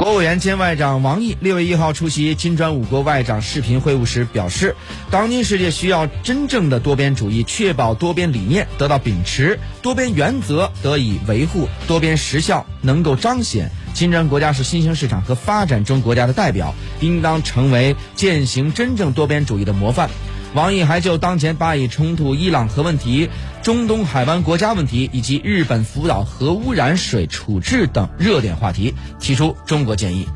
国务委员兼外长王毅六月一号出席金砖五国外长视频会晤时表示，当今世界需要真正的多边主义，确保多边理念得到秉持，多边原则得以维护，多边实效能够彰显。金砖国家是新兴市场和发展中国家的代表，应当成为践行真正多边主义的模范。王毅还就当前巴以冲突、伊朗核问题、中东海湾国家问题以及日本福岛核污染水处置等热点话题提出中国建议。